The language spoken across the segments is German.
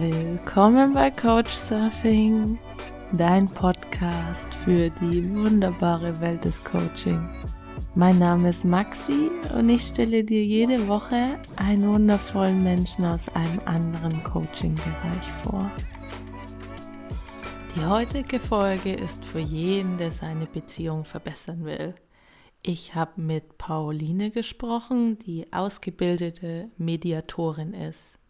Willkommen bei Coach Surfing, dein Podcast für die wunderbare Welt des Coaching. Mein Name ist Maxi und ich stelle dir jede Woche einen wundervollen Menschen aus einem anderen Coaching-Bereich vor. Die heutige Folge ist für jeden, der seine Beziehung verbessern will. Ich habe mit Pauline gesprochen, die ausgebildete Mediatorin ist.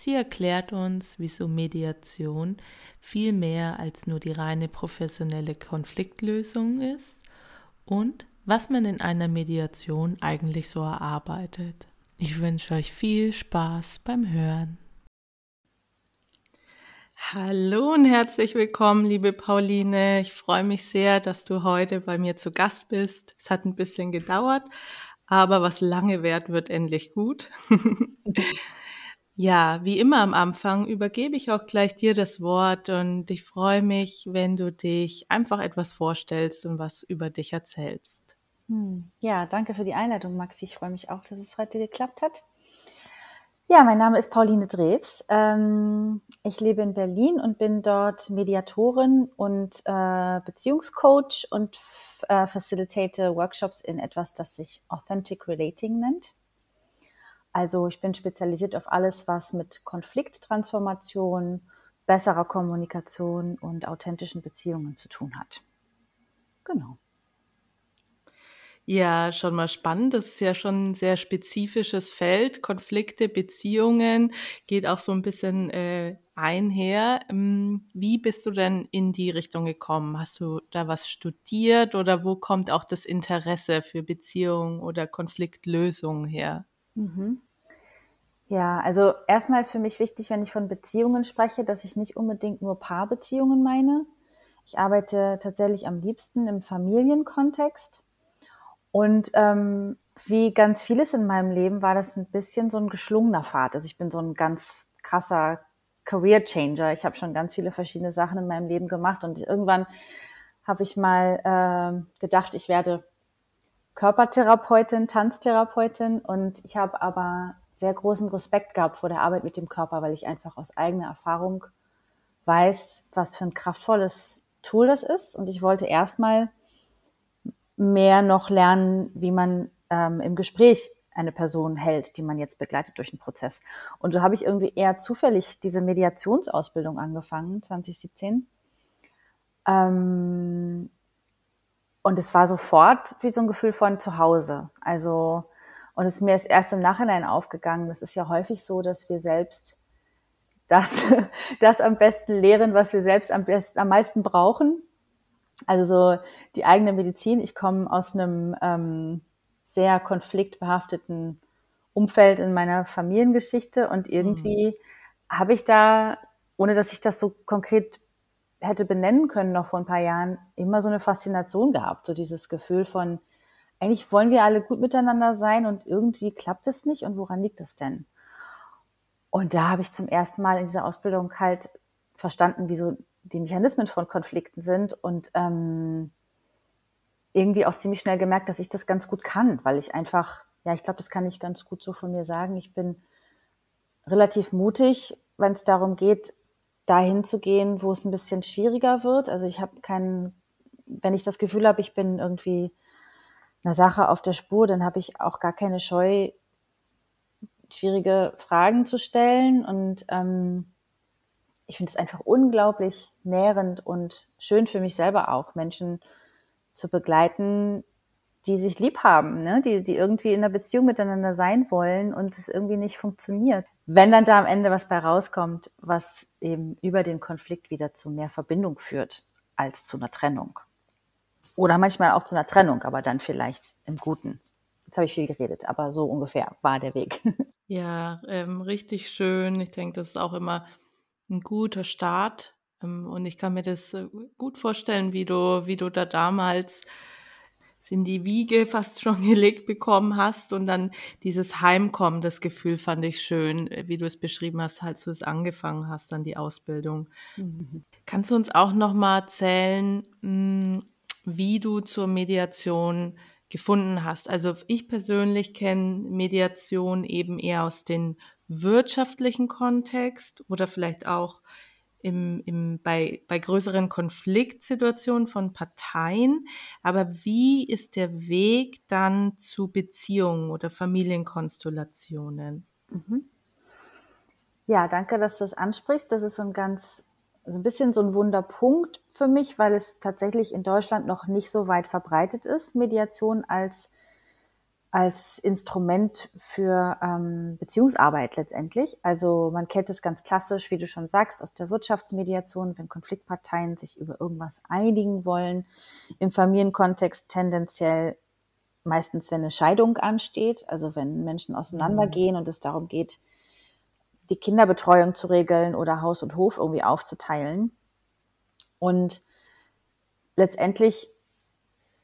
Sie erklärt uns, wieso Mediation viel mehr als nur die reine professionelle Konfliktlösung ist und was man in einer Mediation eigentlich so erarbeitet. Ich wünsche euch viel Spaß beim Hören. Hallo und herzlich willkommen, liebe Pauline. Ich freue mich sehr, dass du heute bei mir zu Gast bist. Es hat ein bisschen gedauert, aber was lange währt, wird endlich gut. Ja, wie immer am Anfang übergebe ich auch gleich dir das Wort und ich freue mich, wenn du dich einfach etwas vorstellst und was über dich erzählst. Hm, ja, danke für die Einleitung, Maxi. Ich freue mich auch, dass es heute geklappt hat. Ja, mein Name ist Pauline Drews. Ähm, ich lebe in Berlin und bin dort Mediatorin und äh, Beziehungscoach und äh, facilitate Workshops in etwas, das sich Authentic Relating nennt. Also ich bin spezialisiert auf alles, was mit Konflikttransformation, besserer Kommunikation und authentischen Beziehungen zu tun hat. Genau. Ja, schon mal spannend. Das ist ja schon ein sehr spezifisches Feld. Konflikte, Beziehungen geht auch so ein bisschen äh, einher. Ähm, wie bist du denn in die Richtung gekommen? Hast du da was studiert oder wo kommt auch das Interesse für Beziehungen oder Konfliktlösungen her? Mhm. Ja, also erstmal ist für mich wichtig, wenn ich von Beziehungen spreche, dass ich nicht unbedingt nur Paarbeziehungen meine. Ich arbeite tatsächlich am liebsten im Familienkontext. Und ähm, wie ganz vieles in meinem Leben war das ein bisschen so ein geschlungener Pfad. Also ich bin so ein ganz krasser Career Changer. Ich habe schon ganz viele verschiedene Sachen in meinem Leben gemacht und irgendwann habe ich mal äh, gedacht, ich werde Körpertherapeutin, Tanztherapeutin und ich habe aber sehr großen Respekt gehabt vor der Arbeit mit dem Körper, weil ich einfach aus eigener Erfahrung weiß, was für ein kraftvolles Tool das ist. Und ich wollte erstmal mehr noch lernen, wie man ähm, im Gespräch eine Person hält, die man jetzt begleitet durch den Prozess. Und so habe ich irgendwie eher zufällig diese Mediationsausbildung angefangen, 2017. Ähm, und es war sofort wie so ein Gefühl von zu Hause. Also und es ist mir erst im Nachhinein aufgegangen. Das ist ja häufig so, dass wir selbst das, das am besten lehren, was wir selbst am besten, am meisten brauchen. Also so die eigene Medizin. Ich komme aus einem ähm, sehr konfliktbehafteten Umfeld in meiner Familiengeschichte und irgendwie mhm. habe ich da, ohne dass ich das so konkret hätte benennen können noch vor ein paar Jahren, immer so eine Faszination gehabt. So dieses Gefühl von, eigentlich wollen wir alle gut miteinander sein und irgendwie klappt es nicht und woran liegt es denn? Und da habe ich zum ersten Mal in dieser Ausbildung halt verstanden, wie so die Mechanismen von Konflikten sind und ähm, irgendwie auch ziemlich schnell gemerkt, dass ich das ganz gut kann, weil ich einfach, ja, ich glaube, das kann ich ganz gut so von mir sagen. Ich bin relativ mutig, wenn es darum geht, dahin zu gehen, wo es ein bisschen schwieriger wird. Also ich habe keinen, wenn ich das Gefühl habe, ich bin irgendwie einer Sache auf der Spur, dann habe ich auch gar keine Scheu, schwierige Fragen zu stellen. Und ähm, ich finde es einfach unglaublich nährend und schön für mich selber auch, Menschen zu begleiten, die sich lieb haben, ne? die, die irgendwie in einer Beziehung miteinander sein wollen und es irgendwie nicht funktioniert. Wenn dann da am Ende was bei rauskommt, was eben über den Konflikt wieder zu mehr Verbindung führt als zu einer Trennung. Oder manchmal auch zu einer Trennung, aber dann vielleicht im Guten. Jetzt habe ich viel geredet, aber so ungefähr war der Weg. Ja, ähm, richtig schön. Ich denke, das ist auch immer ein guter Start. Ähm, und ich kann mir das äh, gut vorstellen, wie du, wie du da damals in die Wiege fast schon gelegt bekommen hast und dann dieses Heimkommen, das Gefühl fand ich schön, wie du es beschrieben hast, als du es angefangen hast, dann die Ausbildung. Mhm. Kannst du uns auch noch mal erzählen, hm, wie du zur Mediation gefunden hast. Also ich persönlich kenne Mediation eben eher aus den wirtschaftlichen Kontext oder vielleicht auch im, im, bei, bei größeren Konfliktsituationen von Parteien. Aber wie ist der Weg dann zu Beziehungen oder Familienkonstellationen? Mhm. Ja, danke, dass du das ansprichst. Das ist so ein ganz, so ein bisschen so ein Wunderpunkt für mich, weil es tatsächlich in Deutschland noch nicht so weit verbreitet ist, Mediation als als Instrument für ähm, Beziehungsarbeit letztendlich. Also man kennt es ganz klassisch, wie du schon sagst, aus der Wirtschaftsmediation, wenn Konfliktparteien sich über irgendwas einigen wollen. Im Familienkontext tendenziell meistens, wenn eine Scheidung ansteht, also wenn Menschen auseinandergehen mhm. und es darum geht, die Kinderbetreuung zu regeln oder Haus und Hof irgendwie aufzuteilen. Und letztendlich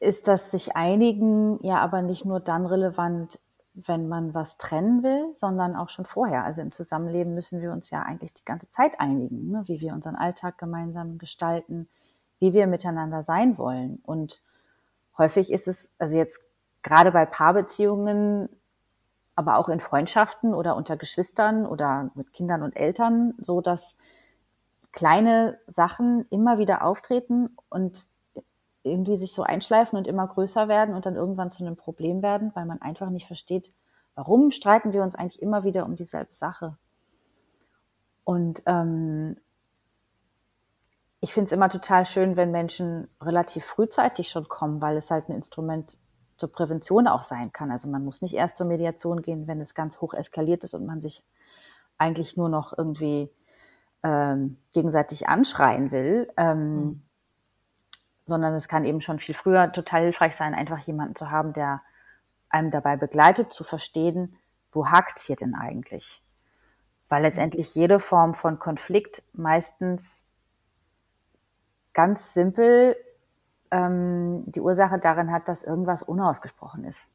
ist das sich einigen ja aber nicht nur dann relevant, wenn man was trennen will, sondern auch schon vorher. Also im Zusammenleben müssen wir uns ja eigentlich die ganze Zeit einigen, ne? wie wir unseren Alltag gemeinsam gestalten, wie wir miteinander sein wollen. Und häufig ist es, also jetzt gerade bei Paarbeziehungen, aber auch in Freundschaften oder unter Geschwistern oder mit Kindern und Eltern, so dass kleine Sachen immer wieder auftreten und irgendwie sich so einschleifen und immer größer werden und dann irgendwann zu einem Problem werden, weil man einfach nicht versteht, warum streiten wir uns eigentlich immer wieder um dieselbe Sache. Und ähm, ich finde es immer total schön, wenn Menschen relativ frühzeitig schon kommen, weil es halt ein Instrument zur Prävention auch sein kann. Also man muss nicht erst zur Mediation gehen, wenn es ganz hoch eskaliert ist und man sich eigentlich nur noch irgendwie ähm, gegenseitig anschreien will. Ähm, mhm sondern es kann eben schon viel früher total hilfreich sein, einfach jemanden zu haben, der einem dabei begleitet, zu verstehen, wo hakt's hier denn eigentlich? Weil letztendlich jede Form von Konflikt meistens ganz simpel ähm, die Ursache darin hat, dass irgendwas unausgesprochen ist.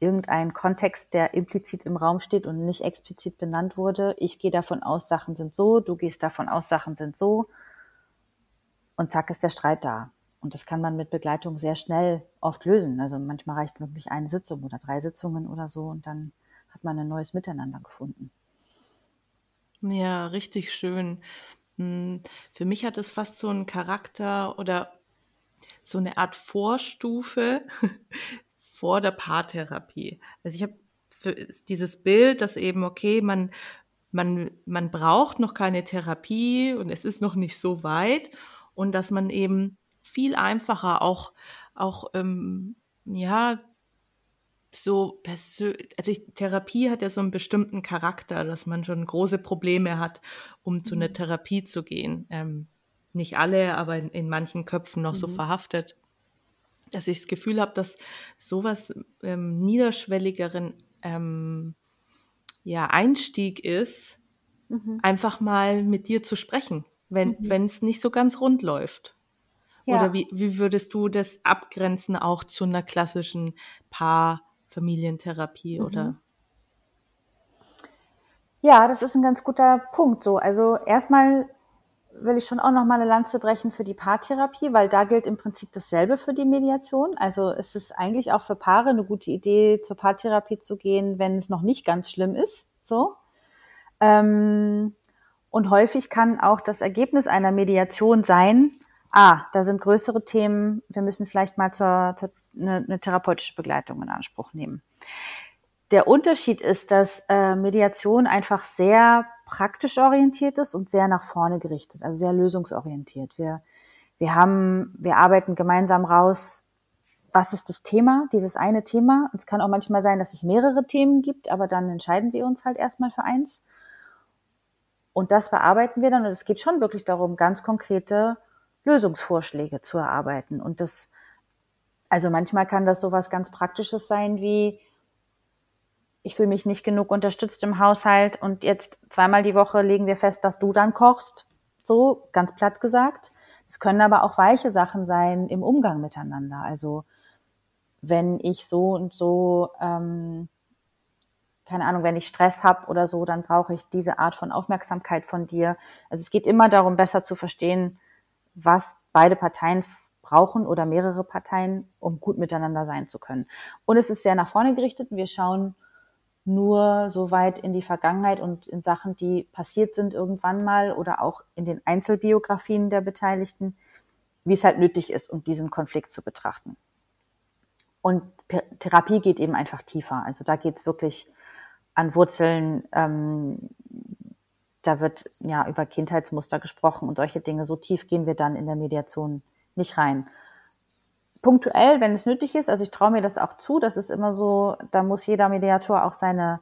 Irgendein Kontext, der implizit im Raum steht und nicht explizit benannt wurde. Ich gehe davon aus, Sachen sind so, du gehst davon aus, Sachen sind so. Und zack ist der Streit da. Und das kann man mit Begleitung sehr schnell oft lösen. Also manchmal reicht wirklich eine Sitzung oder drei Sitzungen oder so und dann hat man ein neues Miteinander gefunden. Ja, richtig schön. Hm, für mich hat es fast so einen Charakter oder so eine Art Vorstufe vor der Paartherapie. Also ich habe dieses Bild, dass eben, okay, man, man, man braucht noch keine Therapie und es ist noch nicht so weit und dass man eben viel einfacher auch, auch ähm, ja, so persönlich, also ich, Therapie hat ja so einen bestimmten Charakter, dass man schon große Probleme hat, um zu einer mhm. Therapie zu gehen. Ähm, nicht alle, aber in, in manchen Köpfen noch mhm. so verhaftet. Dass ich das Gefühl habe, dass sowas ähm, niederschwelligeren ähm, ja, Einstieg ist, mhm. einfach mal mit dir zu sprechen, wenn mhm. es nicht so ganz rund läuft. Ja. Oder wie, wie würdest du das abgrenzen auch zu einer klassischen Paar-Familientherapie mhm. oder? Ja, das ist ein ganz guter Punkt. So, also erstmal will ich schon auch noch mal eine Lanze brechen für die Paartherapie, weil da gilt im Prinzip dasselbe für die Mediation. Also es ist eigentlich auch für Paare eine gute Idee, zur Paartherapie zu gehen, wenn es noch nicht ganz schlimm ist. So. Ähm, und häufig kann auch das Ergebnis einer Mediation sein, ah, da sind größere Themen, wir müssen vielleicht mal zur, zur eine, eine therapeutische Begleitung in Anspruch nehmen. Der Unterschied ist, dass äh, Mediation einfach sehr praktisch orientiert ist und sehr nach vorne gerichtet, also sehr lösungsorientiert. Wir, wir haben, wir arbeiten gemeinsam raus, was ist das Thema, dieses eine Thema. Es kann auch manchmal sein, dass es mehrere Themen gibt, aber dann entscheiden wir uns halt erstmal für eins. Und das bearbeiten wir dann und es geht schon wirklich darum, ganz konkrete Lösungsvorschläge zu erarbeiten. Und das, also manchmal kann das sowas ganz Praktisches sein wie, ich fühle mich nicht genug unterstützt im Haushalt und jetzt zweimal die Woche legen wir fest, dass du dann kochst. So, ganz platt gesagt. Es können aber auch weiche Sachen sein im Umgang miteinander. Also wenn ich so und so, ähm, keine Ahnung, wenn ich Stress habe oder so, dann brauche ich diese Art von Aufmerksamkeit von dir. Also es geht immer darum, besser zu verstehen, was beide Parteien brauchen oder mehrere Parteien, um gut miteinander sein zu können. Und es ist sehr nach vorne gerichtet. Wir schauen nur so weit in die Vergangenheit und in Sachen, die passiert sind irgendwann mal oder auch in den Einzelbiografien der Beteiligten, wie es halt nötig ist, um diesen Konflikt zu betrachten. Und Therapie geht eben einfach tiefer. Also da geht es wirklich an Wurzeln, ähm, da wird ja über Kindheitsmuster gesprochen und solche Dinge. So tief gehen wir dann in der Mediation nicht rein. Punktuell, wenn es nötig ist, also ich traue mir das auch zu, das ist immer so, da muss jeder Mediator auch seine,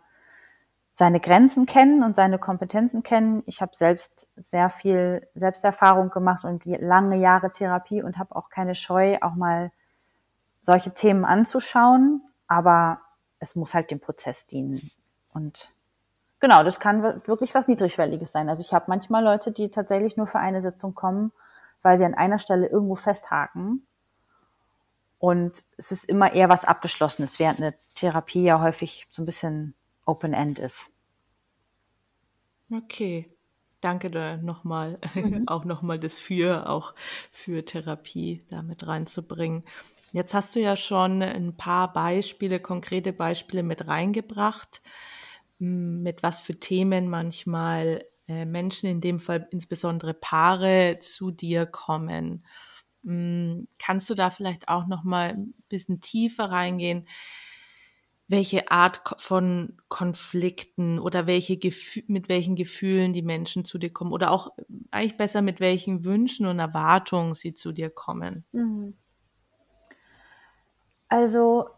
seine Grenzen kennen und seine Kompetenzen kennen. Ich habe selbst sehr viel Selbsterfahrung gemacht und lange Jahre Therapie und habe auch keine Scheu, auch mal solche Themen anzuschauen, aber es muss halt dem Prozess dienen. Und genau, das kann wirklich was Niedrigschwelliges sein. Also ich habe manchmal Leute, die tatsächlich nur für eine Sitzung kommen, weil sie an einer Stelle irgendwo festhaken. Und es ist immer eher was Abgeschlossenes, während eine Therapie ja häufig so ein bisschen Open-End ist. Okay. Danke da nochmal, mhm. auch nochmal das Für, auch für Therapie damit reinzubringen. Jetzt hast du ja schon ein paar Beispiele, konkrete Beispiele mit reingebracht, mit was für Themen manchmal äh, Menschen, in dem Fall insbesondere Paare, zu dir kommen. Kannst du da vielleicht auch noch mal ein bisschen tiefer reingehen? welche Art von Konflikten oder welche mit welchen Gefühlen die Menschen zu dir kommen oder auch eigentlich besser mit welchen Wünschen und Erwartungen sie zu dir kommen. Mhm. Also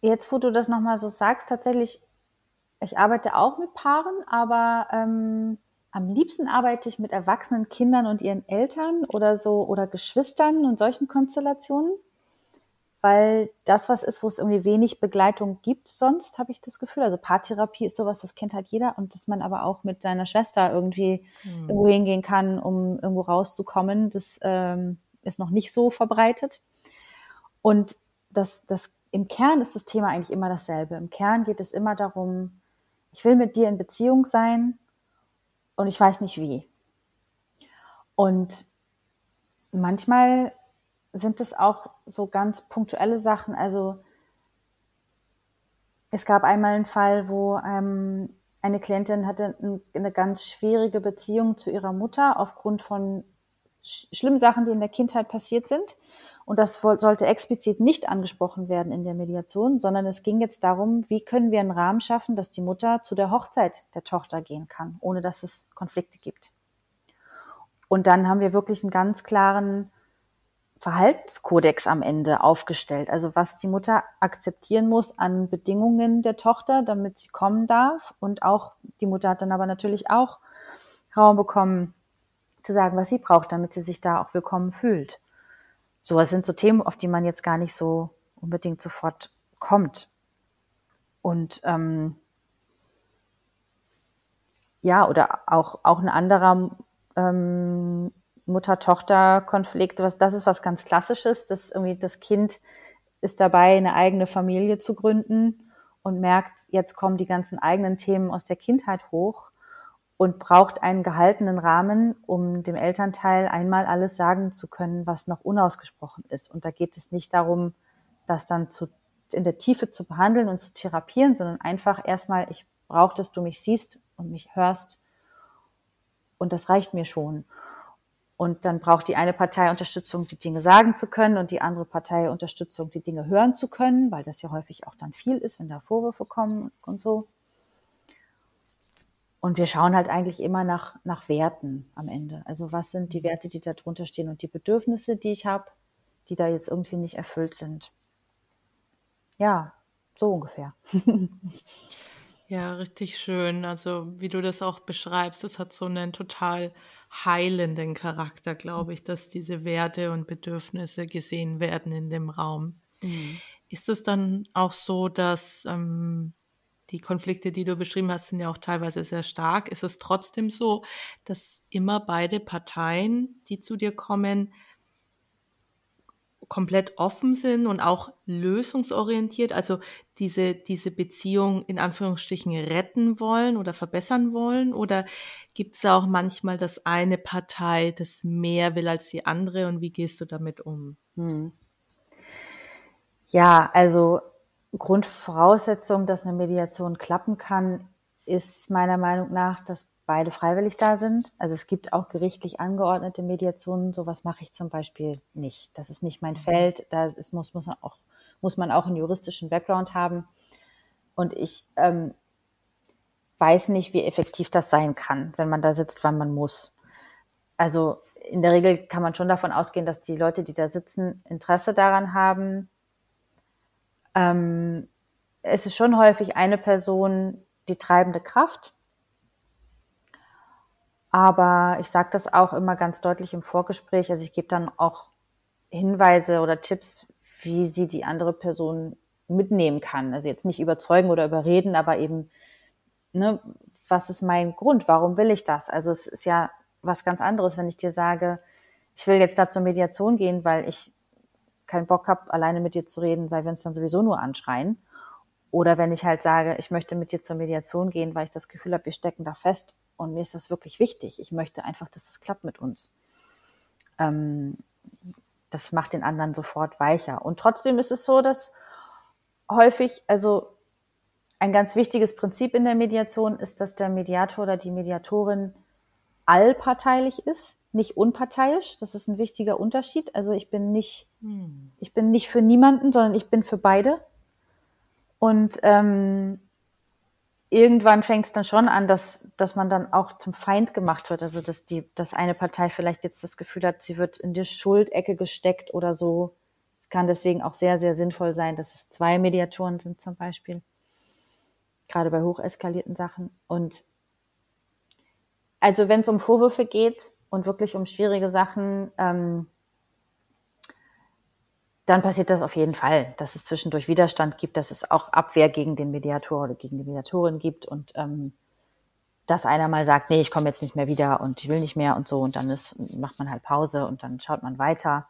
jetzt, wo du das nochmal so sagst, tatsächlich, ich arbeite auch mit Paaren, aber ähm, am liebsten arbeite ich mit erwachsenen Kindern und ihren Eltern oder so oder Geschwistern und solchen Konstellationen, weil das was ist, wo es irgendwie wenig Begleitung gibt. Sonst habe ich das Gefühl, also Paartherapie ist sowas, das kennt halt jeder und dass man aber auch mit seiner Schwester irgendwie hm. irgendwo hingehen kann, um irgendwo rauszukommen, das ähm, ist noch nicht so verbreitet. Und das, das, im Kern ist das Thema eigentlich immer dasselbe. Im Kern geht es immer darum, ich will mit dir in Beziehung sein und ich weiß nicht wie. Und manchmal sind es auch so ganz punktuelle Sachen. Also es gab einmal einen Fall, wo ähm, eine Klientin hatte eine ganz schwierige Beziehung zu ihrer Mutter aufgrund von sch schlimmen Sachen, die in der Kindheit passiert sind. Und das sollte explizit nicht angesprochen werden in der Mediation, sondern es ging jetzt darum, wie können wir einen Rahmen schaffen, dass die Mutter zu der Hochzeit der Tochter gehen kann, ohne dass es Konflikte gibt. Und dann haben wir wirklich einen ganz klaren Verhaltenskodex am Ende aufgestellt. Also was die Mutter akzeptieren muss an Bedingungen der Tochter, damit sie kommen darf. Und auch die Mutter hat dann aber natürlich auch Raum bekommen, zu sagen, was sie braucht, damit sie sich da auch willkommen fühlt. Sowas sind so Themen, auf die man jetzt gar nicht so unbedingt sofort kommt. Und ähm, ja, oder auch, auch ein anderer ähm, Mutter-Tochter-Konflikt, das ist was ganz Klassisches, dass irgendwie das Kind ist dabei, eine eigene Familie zu gründen und merkt, jetzt kommen die ganzen eigenen Themen aus der Kindheit hoch und braucht einen gehaltenen Rahmen, um dem Elternteil einmal alles sagen zu können, was noch unausgesprochen ist. Und da geht es nicht darum, das dann zu, in der Tiefe zu behandeln und zu therapieren, sondern einfach erstmal, ich brauche, dass du mich siehst und mich hörst. Und das reicht mir schon. Und dann braucht die eine Partei Unterstützung, die Dinge sagen zu können und die andere Partei Unterstützung, die Dinge hören zu können, weil das ja häufig auch dann viel ist, wenn da Vorwürfe kommen und so. Und wir schauen halt eigentlich immer nach, nach Werten am Ende. Also was sind die Werte, die da drunter stehen und die Bedürfnisse, die ich habe, die da jetzt irgendwie nicht erfüllt sind. Ja, so ungefähr. Ja, richtig schön. Also wie du das auch beschreibst, es hat so einen total heilenden Charakter, glaube ich, dass diese Werte und Bedürfnisse gesehen werden in dem Raum. Mhm. Ist es dann auch so, dass ähm, die Konflikte, die du beschrieben hast, sind ja auch teilweise sehr stark. Ist es trotzdem so, dass immer beide Parteien, die zu dir kommen, komplett offen sind und auch lösungsorientiert, also diese, diese Beziehung in Anführungsstrichen retten wollen oder verbessern wollen? Oder gibt es auch manchmal, dass eine Partei das mehr will als die andere und wie gehst du damit um? Hm. Ja, also Grundvoraussetzung, dass eine Mediation klappen kann, ist meiner Meinung nach, dass beide freiwillig da sind. Also es gibt auch gerichtlich angeordnete Mediationen. Sowas mache ich zum Beispiel nicht. Das ist nicht mein Feld. Da ist, muss, muss, man auch, muss man auch einen juristischen Background haben. Und ich ähm, weiß nicht, wie effektiv das sein kann, wenn man da sitzt, wann man muss. Also in der Regel kann man schon davon ausgehen, dass die Leute, die da sitzen, Interesse daran haben. Ähm, es ist schon häufig eine Person die treibende Kraft. Aber ich sage das auch immer ganz deutlich im Vorgespräch. Also ich gebe dann auch Hinweise oder Tipps, wie sie die andere Person mitnehmen kann. Also jetzt nicht überzeugen oder überreden, aber eben, ne, was ist mein Grund? Warum will ich das? Also es ist ja was ganz anderes, wenn ich dir sage, ich will jetzt da zur Mediation gehen, weil ich keinen Bock habe, alleine mit dir zu reden, weil wir uns dann sowieso nur anschreien. Oder wenn ich halt sage, ich möchte mit dir zur Mediation gehen, weil ich das Gefühl habe, wir stecken da fest und mir ist das wirklich wichtig. Ich möchte einfach, dass das klappt mit uns. Ähm, das macht den anderen sofort weicher. Und trotzdem ist es so, dass häufig, also ein ganz wichtiges Prinzip in der Mediation ist, dass der Mediator oder die Mediatorin allparteilich ist, nicht unparteiisch. Das ist ein wichtiger Unterschied. Also ich bin nicht, hm. ich bin nicht für niemanden, sondern ich bin für beide. Und ähm, irgendwann fängt es dann schon an, dass, dass man dann auch zum Feind gemacht wird. Also dass die, dass eine Partei vielleicht jetzt das Gefühl hat, sie wird in die Schuldecke gesteckt oder so. Es kann deswegen auch sehr, sehr sinnvoll sein, dass es zwei Mediatoren sind zum Beispiel. Gerade bei hocheskalierten Sachen. Und also wenn es um Vorwürfe geht und wirklich um schwierige Sachen, ähm, dann passiert das auf jeden Fall, dass es zwischendurch Widerstand gibt, dass es auch Abwehr gegen den Mediator oder gegen die Mediatorin gibt und ähm, dass einer mal sagt, nee, ich komme jetzt nicht mehr wieder und ich will nicht mehr und so und dann ist, macht man halt Pause und dann schaut man weiter.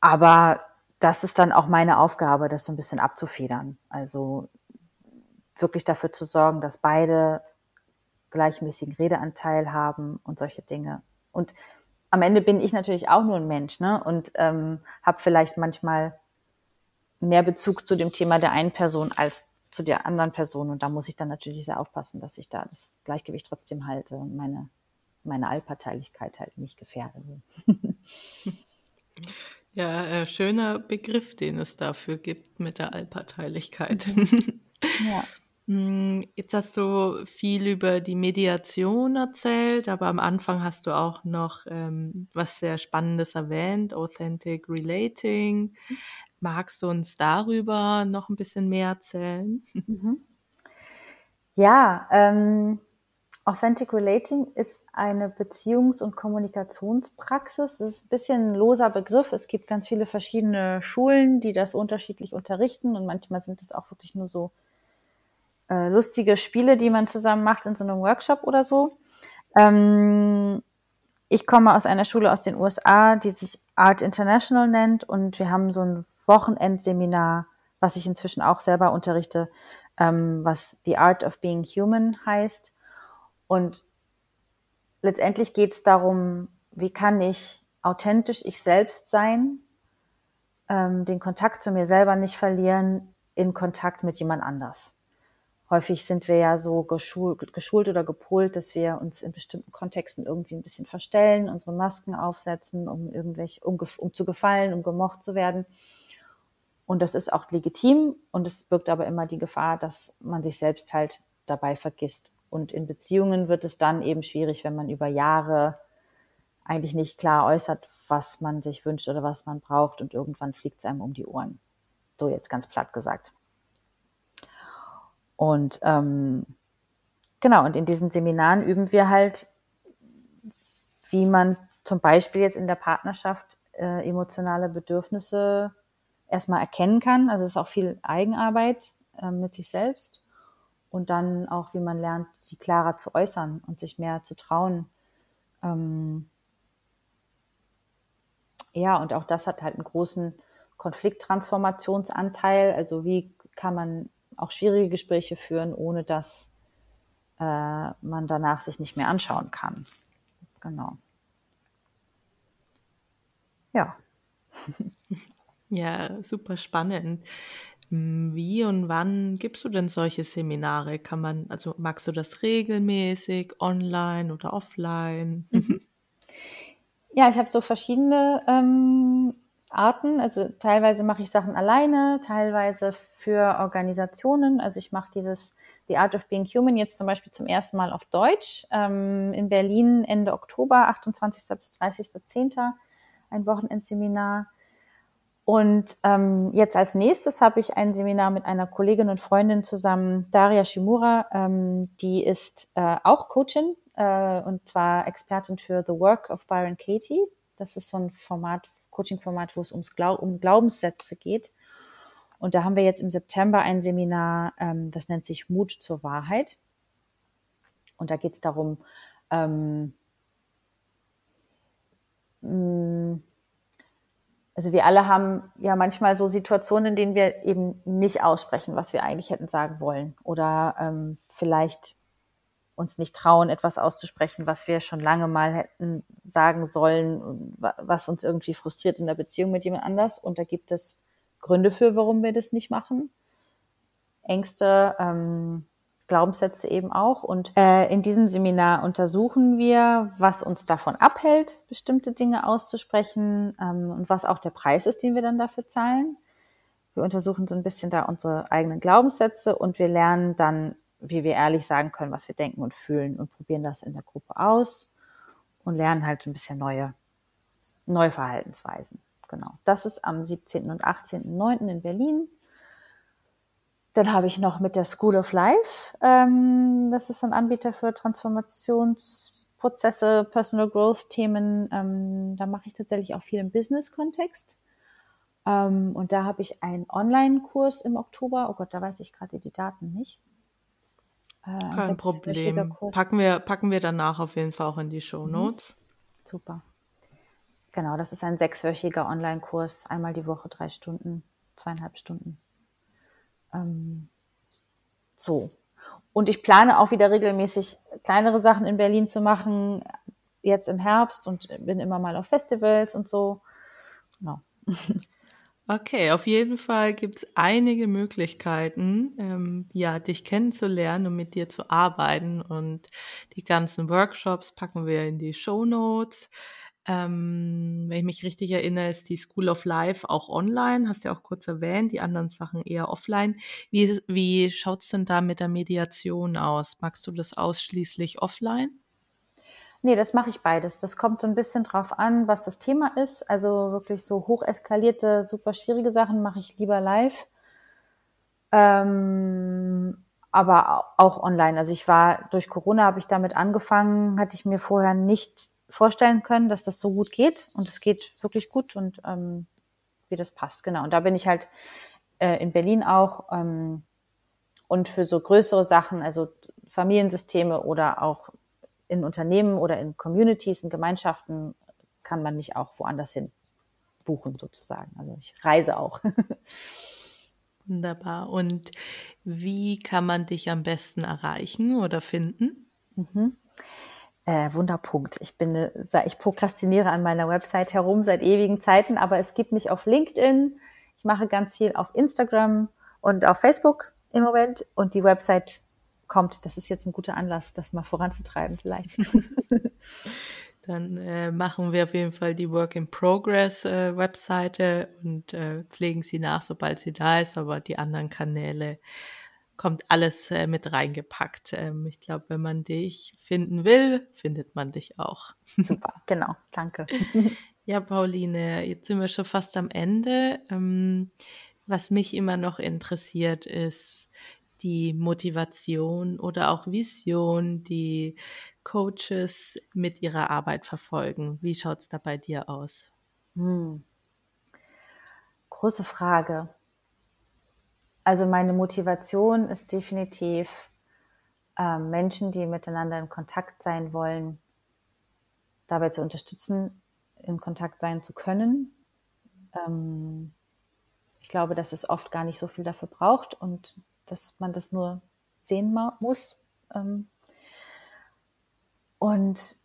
Aber das ist dann auch meine Aufgabe, das so ein bisschen abzufedern. Also wirklich dafür zu sorgen, dass beide gleichmäßigen Redeanteil haben und solche Dinge. Und am Ende bin ich natürlich auch nur ein Mensch ne? und ähm, habe vielleicht manchmal mehr Bezug zu dem Thema der einen Person als zu der anderen Person. Und da muss ich dann natürlich sehr aufpassen, dass ich da das Gleichgewicht trotzdem halte und meine, meine Allparteilichkeit halt nicht gefährde. Ja, äh, schöner Begriff, den es dafür gibt mit der Allparteilichkeit. ja. Hm, jetzt hast du viel über die Mediation erzählt, aber am Anfang hast du auch noch ähm, was sehr Spannendes erwähnt, Authentic Relating. Magst du uns darüber noch ein bisschen mehr erzählen? Mhm. Ja, ähm, Authentic Relating ist eine Beziehungs- und Kommunikationspraxis. Es ist ein bisschen ein loser Begriff. Es gibt ganz viele verschiedene Schulen, die das unterschiedlich unterrichten und manchmal sind es auch wirklich nur so äh, lustige Spiele, die man zusammen macht in so einem Workshop oder so. Ähm, ich komme aus einer Schule aus den USA, die sich Art International nennt und wir haben so ein Wochenendseminar, was ich inzwischen auch selber unterrichte, ähm, was The Art of Being Human heißt. Und letztendlich geht es darum, wie kann ich authentisch ich selbst sein, ähm, den Kontakt zu mir selber nicht verlieren in Kontakt mit jemand anders häufig sind wir ja so geschult, geschult oder gepolt, dass wir uns in bestimmten Kontexten irgendwie ein bisschen verstellen, unsere Masken aufsetzen, um irgendwelche, um, um zu gefallen, um gemocht zu werden. Und das ist auch legitim und es birgt aber immer die Gefahr, dass man sich selbst halt dabei vergisst. Und in Beziehungen wird es dann eben schwierig, wenn man über Jahre eigentlich nicht klar äußert, was man sich wünscht oder was man braucht und irgendwann fliegt es einem um die Ohren. So jetzt ganz platt gesagt. Und ähm, genau, und in diesen Seminaren üben wir halt, wie man zum Beispiel jetzt in der Partnerschaft äh, emotionale Bedürfnisse erstmal erkennen kann. Also es ist auch viel Eigenarbeit äh, mit sich selbst. Und dann auch, wie man lernt, sie klarer zu äußern und sich mehr zu trauen. Ähm, ja, und auch das hat halt einen großen Konflikttransformationsanteil. Also wie kann man auch schwierige Gespräche führen, ohne dass äh, man danach sich nicht mehr anschauen kann. Genau. Ja. Ja, super spannend. Hm, wie und wann gibst du denn solche Seminare? Kann man, also magst du das regelmäßig, online oder offline? Mhm. Ja, ich habe so verschiedene ähm, Arten. Also teilweise mache ich Sachen alleine, teilweise für Organisationen. Also ich mache dieses The Art of Being Human jetzt zum Beispiel zum ersten Mal auf Deutsch ähm, in Berlin Ende Oktober, 28. bis 30.10. ein Wochenendseminar. Und ähm, jetzt als nächstes habe ich ein Seminar mit einer Kollegin und Freundin zusammen, Daria Shimura. Ähm, die ist äh, auch Coachin äh, und zwar Expertin für The Work of Byron Katie. Das ist so ein Format, Coaching-Format, wo es ums Glau um Glaubenssätze geht. Und da haben wir jetzt im September ein Seminar, ähm, das nennt sich Mut zur Wahrheit. Und da geht es darum, ähm, mh, also wir alle haben ja manchmal so Situationen, in denen wir eben nicht aussprechen, was wir eigentlich hätten sagen wollen. Oder ähm, vielleicht uns nicht trauen, etwas auszusprechen, was wir schon lange mal hätten sagen sollen, was uns irgendwie frustriert in der Beziehung mit jemand anders. Und da gibt es Gründe für, warum wir das nicht machen. Ängste, ähm, Glaubenssätze eben auch. Und äh, in diesem Seminar untersuchen wir, was uns davon abhält, bestimmte Dinge auszusprechen ähm, und was auch der Preis ist, den wir dann dafür zahlen. Wir untersuchen so ein bisschen da unsere eigenen Glaubenssätze und wir lernen dann, wie wir ehrlich sagen können, was wir denken und fühlen und probieren das in der Gruppe aus und lernen halt so ein bisschen neue, neue Verhaltensweisen. Genau. Das ist am 17. und 18.09. in Berlin. Dann habe ich noch mit der School of Life, ähm, das ist ein Anbieter für Transformationsprozesse, Personal Growth Themen. Ähm, da mache ich tatsächlich auch viel im Business-Kontext. Ähm, und da habe ich einen Online-Kurs im Oktober. Oh Gott, da weiß ich gerade die Daten nicht. Äh, Kein Problem. Packen wir, packen wir danach auf jeden Fall auch in die Show mhm. Notes. Mhm. Super. Genau, das ist ein sechswöchiger Online-Kurs, einmal die Woche drei Stunden, zweieinhalb Stunden. Ähm, so. Und ich plane auch wieder regelmäßig kleinere Sachen in Berlin zu machen, jetzt im Herbst und bin immer mal auf Festivals und so. Genau. Okay, auf jeden Fall gibt es einige Möglichkeiten, ähm, ja, dich kennenzulernen und mit dir zu arbeiten. Und die ganzen Workshops packen wir in die Show Notes. Ähm, wenn ich mich richtig erinnere, ist die School of Life auch online, hast du ja auch kurz erwähnt, die anderen Sachen eher offline. Wie, wie schaut es denn da mit der Mediation aus? Magst du das ausschließlich offline? Nee, das mache ich beides. Das kommt so ein bisschen drauf an, was das Thema ist. Also wirklich so hoch eskalierte, super schwierige Sachen mache ich lieber live. Ähm, aber auch online. Also ich war durch Corona habe ich damit angefangen, hatte ich mir vorher nicht vorstellen können, dass das so gut geht. Und es geht wirklich gut und ähm, wie das passt, genau. Und da bin ich halt äh, in Berlin auch ähm, und für so größere Sachen, also Familiensysteme oder auch in Unternehmen oder in Communities, in Gemeinschaften, kann man mich auch woanders hin buchen sozusagen. Also ich reise auch. Wunderbar. Und wie kann man dich am besten erreichen oder finden? Mhm. Äh, Wunderpunkt. Ich bin, ich prokrastiniere an meiner Website herum seit ewigen Zeiten, aber es gibt mich auf LinkedIn. Ich mache ganz viel auf Instagram und auf Facebook im Moment und die Website kommt. Das ist jetzt ein guter Anlass, das mal voranzutreiben vielleicht. Dann äh, machen wir auf jeden Fall die Work in Progress äh, Webseite und äh, pflegen sie nach, sobald sie da ist, aber die anderen Kanäle kommt alles äh, mit reingepackt. Ähm, ich glaube, wenn man dich finden will, findet man dich auch. Super, genau, danke. Ja, Pauline, jetzt sind wir schon fast am Ende. Ähm, was mich immer noch interessiert, ist die Motivation oder auch Vision, die Coaches mit ihrer Arbeit verfolgen. Wie schaut es da bei dir aus? Hm. Große Frage. Also meine Motivation ist definitiv, äh, Menschen, die miteinander in Kontakt sein wollen, dabei zu unterstützen, in Kontakt sein zu können. Ähm, ich glaube, dass es oft gar nicht so viel dafür braucht und dass man das nur sehen muss. Ähm, und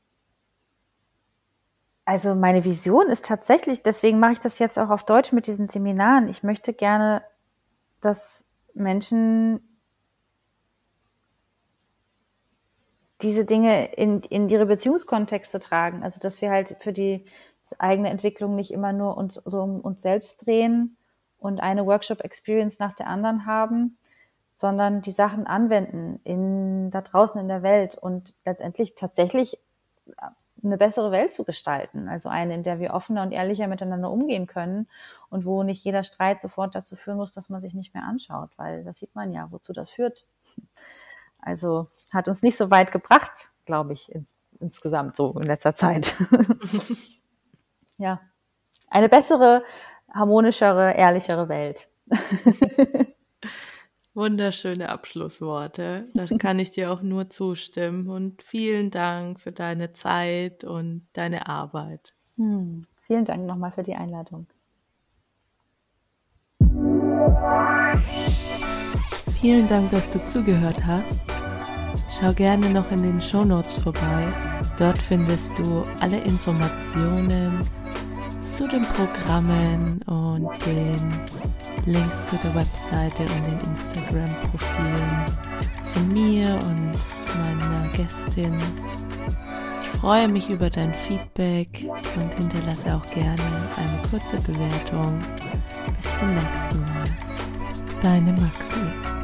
Also meine Vision ist tatsächlich, deswegen mache ich das jetzt auch auf Deutsch mit diesen Seminaren. Ich möchte gerne, dass Menschen diese Dinge in, in ihre Beziehungskontexte tragen. Also dass wir halt für die eigene Entwicklung nicht immer nur uns so um uns selbst drehen und eine Workshop-Experience nach der anderen haben, sondern die Sachen anwenden in da draußen in der Welt und letztendlich tatsächlich eine bessere Welt zu gestalten. Also eine, in der wir offener und ehrlicher miteinander umgehen können und wo nicht jeder Streit sofort dazu führen muss, dass man sich nicht mehr anschaut, weil das sieht man ja, wozu das führt. Also hat uns nicht so weit gebracht, glaube ich, ins, insgesamt so in letzter Zeit. ja. Eine bessere, harmonischere, ehrlichere Welt. Wunderschöne Abschlussworte. Da kann ich dir auch nur zustimmen. Und vielen Dank für deine Zeit und deine Arbeit. Hm. Vielen Dank nochmal für die Einladung. Vielen Dank, dass du zugehört hast. Schau gerne noch in den Show Notes vorbei. Dort findest du alle Informationen zu den Programmen und den Links zu der Webseite und den Instagram-Profilen von mir und meiner Gästin. Ich freue mich über dein Feedback und hinterlasse auch gerne eine kurze Bewertung. Bis zum nächsten Mal. Deine Maxi.